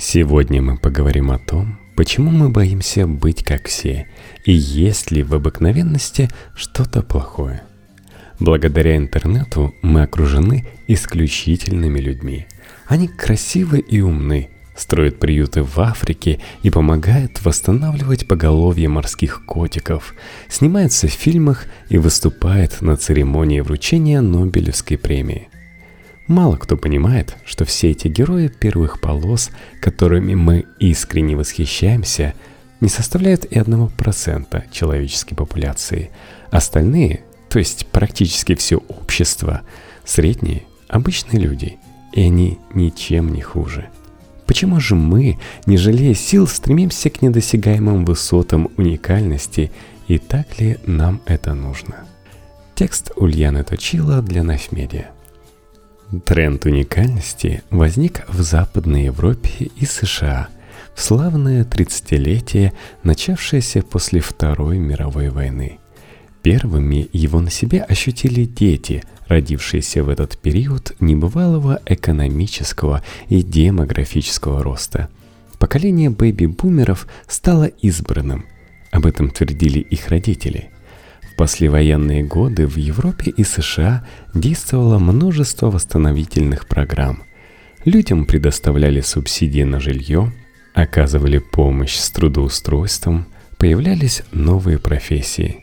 Сегодня мы поговорим о том, почему мы боимся быть как все, и есть ли в обыкновенности что-то плохое. Благодаря интернету мы окружены исключительными людьми. Они красивы и умны, строят приюты в Африке и помогают восстанавливать поголовье морских котиков, снимаются в фильмах и выступают на церемонии вручения Нобелевской премии – Мало кто понимает, что все эти герои первых полос, которыми мы искренне восхищаемся, не составляют и одного процента человеческой популяции. Остальные, то есть практически все общество, средние, обычные люди, и они ничем не хуже. Почему же мы, не жалея сил, стремимся к недосягаемым высотам уникальности, и так ли нам это нужно? Текст Ульяны Точила для Нафмедиа. Тренд уникальности возник в Западной Европе и США в славное 30-летие, начавшееся после Второй мировой войны. Первыми его на себе ощутили дети, родившиеся в этот период небывалого экономического и демографического роста. Поколение бэби-бумеров стало избранным. Об этом твердили их родители – послевоенные годы в Европе и США действовало множество восстановительных программ. Людям предоставляли субсидии на жилье, оказывали помощь с трудоустройством, появлялись новые профессии.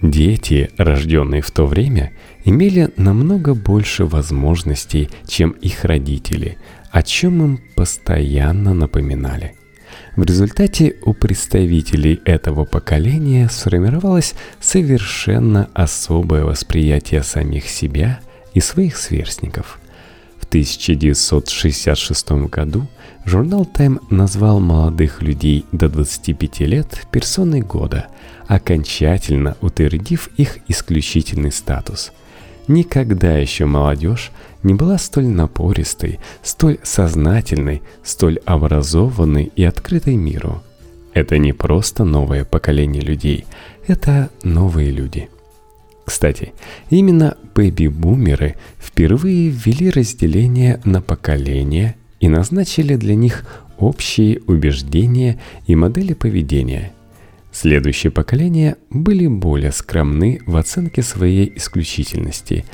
Дети, рожденные в то время, имели намного больше возможностей, чем их родители, о чем им постоянно напоминали – в результате у представителей этого поколения сформировалось совершенно особое восприятие самих себя и своих сверстников. В 1966 году журнал Time назвал молодых людей до 25 лет персоной года, окончательно утвердив их исключительный статус – Никогда еще молодежь не была столь напористой, столь сознательной, столь образованной и открытой миру. Это не просто новое поколение людей, это новые люди. Кстати, именно бэби-бумеры впервые ввели разделение на поколения и назначили для них общие убеждения и модели поведения – Следующие поколения были более скромны в оценке своей исключительности,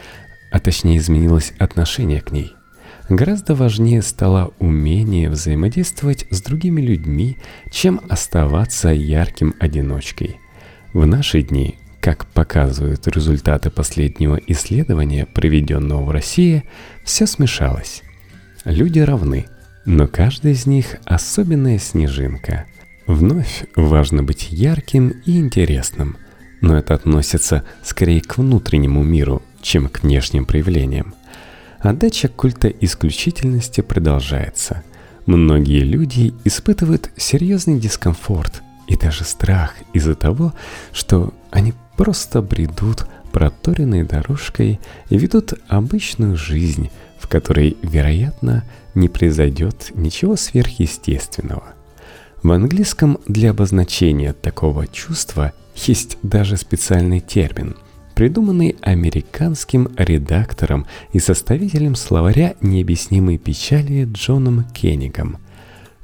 а точнее изменилось отношение к ней. Гораздо важнее стало умение взаимодействовать с другими людьми, чем оставаться ярким одиночкой. В наши дни, как показывают результаты последнего исследования, проведенного в России, все смешалось. Люди равны, но каждый из них особенная снежинка – Вновь важно быть ярким и интересным, но это относится скорее к внутреннему миру, чем к внешним проявлениям. Отдача культа исключительности продолжается. Многие люди испытывают серьезный дискомфорт и даже страх из-за того, что они просто бредут проторенной дорожкой и ведут обычную жизнь, в которой, вероятно, не произойдет ничего сверхъестественного – в английском для обозначения такого чувства есть даже специальный термин, придуманный американским редактором и составителем словаря необъяснимой печали Джоном Кеннигом.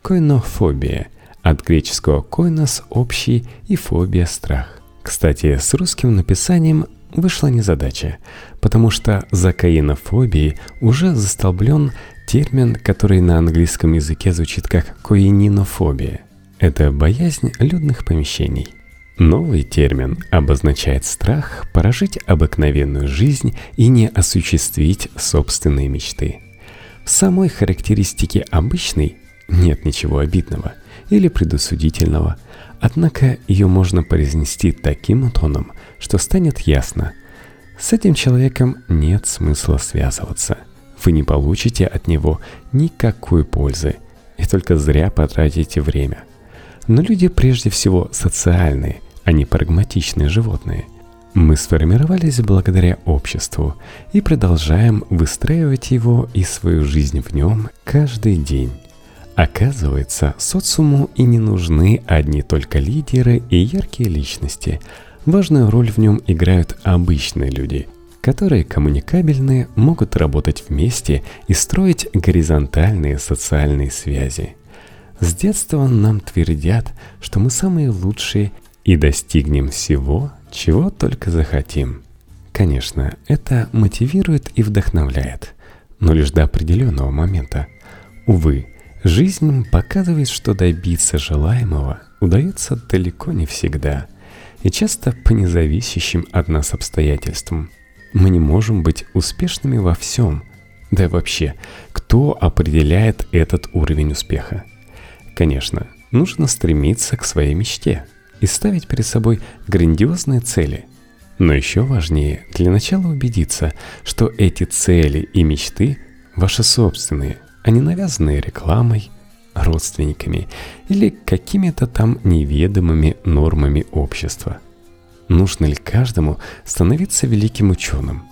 Койнофобия от греческого койнос – общий и фобия – страх. Кстати, с русским написанием вышла незадача, потому что за каинофобией уже застолблен термин, который на английском языке звучит как коининофобия. Это боязнь людных помещений. Новый термин обозначает страх прожить обыкновенную жизнь и не осуществить собственные мечты. В самой характеристике обычной нет ничего обидного или предусудительного, однако ее можно произнести таким тоном, что станет ясно. С этим человеком нет смысла связываться. Вы не получите от него никакой пользы и только зря потратите время. Но люди прежде всего социальные, а не прагматичные животные. Мы сформировались благодаря обществу и продолжаем выстраивать его и свою жизнь в нем каждый день. Оказывается, социуму и не нужны одни только лидеры и яркие личности. Важную роль в нем играют обычные люди, которые коммуникабельны, могут работать вместе и строить горизонтальные социальные связи – С детства нам твердят, что мы самые лучшие и достигнем всего, чего только захотим. Конечно, это мотивирует и вдохновляет, но лишь до определенного момента. Увы, жизнь показывает, что добиться желаемого удается далеко не всегда, и часто по независящим от нас обстоятельствам. Мы не можем быть успешными во всем. Да и вообще, кто определяет этот уровень успеха? Конечно, нужно стремиться к своей мечте и ставить перед собой грандиозные цели. Но еще важнее для начала убедиться, что эти цели и мечты ваши собственные, а не навязанные рекламой, родственниками или какими-то там неведомыми нормами общества. Нужно ли каждому становиться великим ученым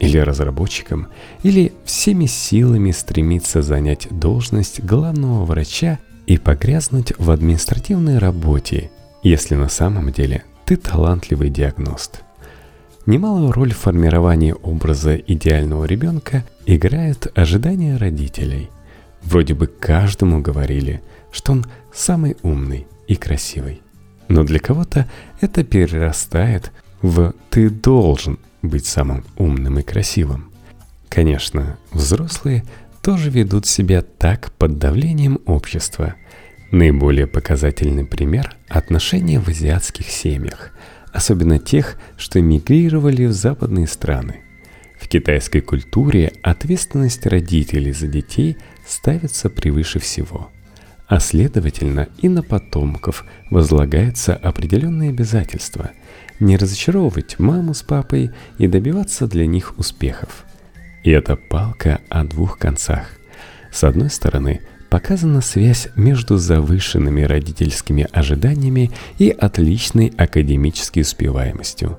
или разработчиком, или всеми силами стремиться занять должность главного врача и погрязнуть в административной работе, если на самом деле ты талантливый диагност. Немалую роль в формировании образа идеального ребенка играет ожидание родителей. Вроде бы каждому говорили, что он самый умный и красивый. Но для кого-то это перерастает в «ты должен быть самым умным и красивым». Конечно, взрослые тоже ведут себя так под давлением общества. Наиболее показательный пример – отношения в азиатских семьях, особенно тех, что эмигрировали в западные страны. В китайской культуре ответственность родителей за детей ставится превыше всего, а следовательно и на потомков возлагаются определенные обязательства – не разочаровывать маму с папой и добиваться для них успехов – и это палка о двух концах. С одной стороны, показана связь между завышенными родительскими ожиданиями и отличной академической успеваемостью.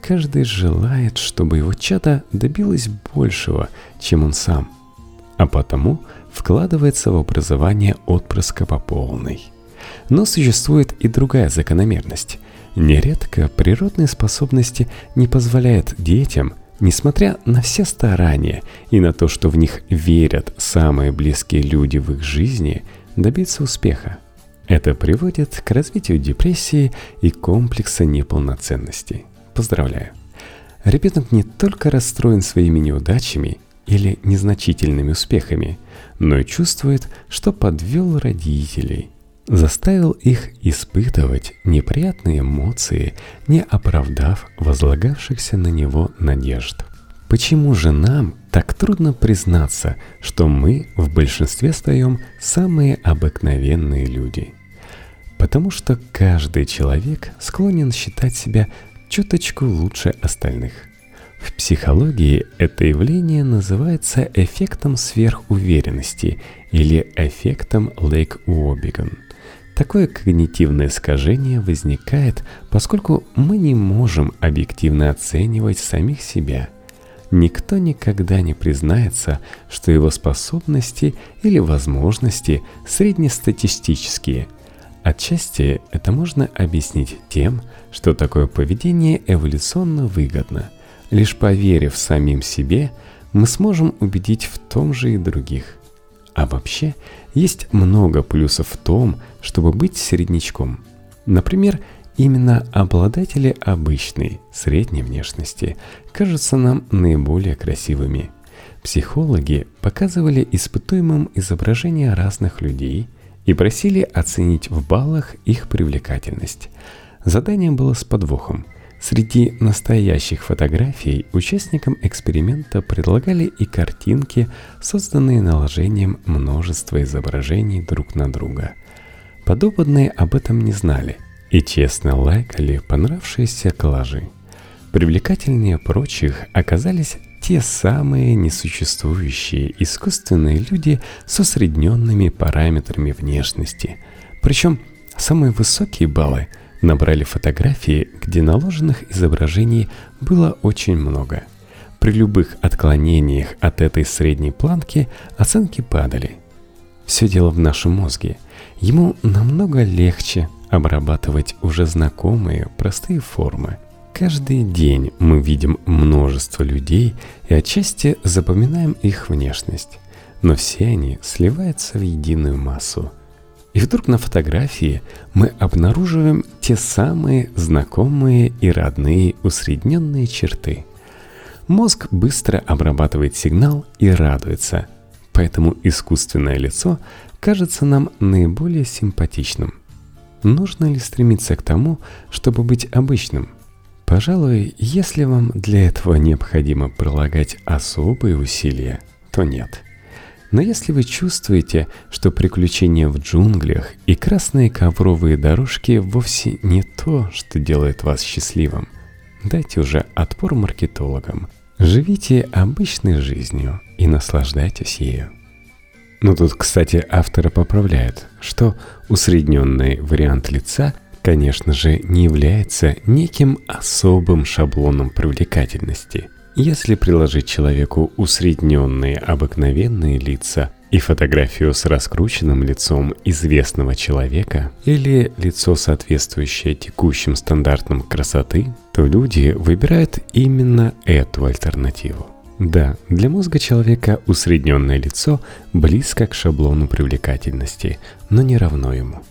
Каждый желает, чтобы его чада добилось большего, чем он сам, а потому вкладывается в образование отпрыска по полной. Но существует и другая закономерность. Нередко природные способности не позволяют детям – Несмотря на все старания и на то, что в них верят самые близкие люди в их жизни, добиться успеха. Это приводит к развитию депрессии и комплекса неполноценности. Поздравляю! Ребенок не только расстроен своими неудачами или незначительными успехами, но и чувствует, что подвел родителей, заставил их испытывать неприятные эмоции, не оправдав возлагавшихся на него надежд. Почему же нам так трудно признаться, что мы в большинстве своем самые обыкновенные люди? Потому что каждый человек склонен считать себя чуточку лучше остальных. В психологии это явление называется эффектом сверхуверенности или эффектом Лейк-Уоббиган – Такое когнитивное искажение возникает, поскольку мы не можем объективно оценивать самих себя. Никто никогда не признается, что его способности или возможности среднестатистические. Отчасти это можно объяснить тем, что такое поведение эволюционно выгодно. Лишь поверив самим себе, мы сможем убедить в том же и других. А вообще, есть много плюсов в том, чтобы быть среднячком. Например, именно обладатели обычной, средней внешности кажутся нам наиболее красивыми. Психологи показывали испытуемым изображения разных людей и просили оценить в баллах их привлекательность. Задание было с подвохом – Среди настоящих фотографий участникам эксперимента предлагали и картинки, созданные наложением множества изображений друг на друга. Подопытные об этом не знали и честно лайкали понравившиеся коллажи. Привлекательнее прочих оказались те самые несуществующие искусственные люди с усредненными параметрами внешности. Причем самые высокие баллы – Набрали фотографии, где наложенных изображений было очень много. При любых отклонениях от этой средней планки оценки падали. Все дело в нашем мозге. Ему намного легче обрабатывать уже знакомые простые формы. Каждый день мы видим множество людей и отчасти запоминаем их внешность, но все они сливаются в единую массу. И вдруг на фотографии мы обнаруживаем те самые знакомые и родные усредненные черты. Мозг быстро обрабатывает сигнал и радуется, поэтому искусственное лицо кажется нам наиболее симпатичным. Нужно ли стремиться к тому, чтобы быть обычным? Пожалуй, если вам для этого необходимо прилагать особые усилия, то нет – но если вы чувствуете, что приключения в джунглях и красные ковровые дорожки вовсе не то, что делает вас счастливым, дайте уже отпор маркетологам. Живите обычной жизнью и наслаждайтесь ею. Но тут, кстати, авторы поправляют, что усредненный вариант лица, конечно же, не является неким особым шаблоном привлекательности – если приложить человеку усредненные обыкновенные лица и фотографию с раскрученным лицом известного человека или лицо, соответствующее текущим стандартам красоты, то люди выбирают именно эту альтернативу. Да, для мозга человека усредненное лицо близко к шаблону привлекательности, но не равно ему.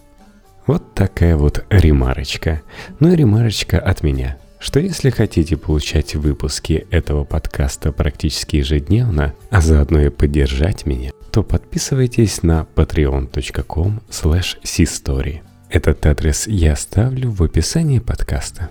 Вот такая вот ремарочка. Ну и ремарочка от меня – что если хотите получать выпуски этого подкаста практически ежедневно, а заодно и поддержать меня, то подписывайтесь на patreon.com slash Этот адрес я оставлю в описании подкаста.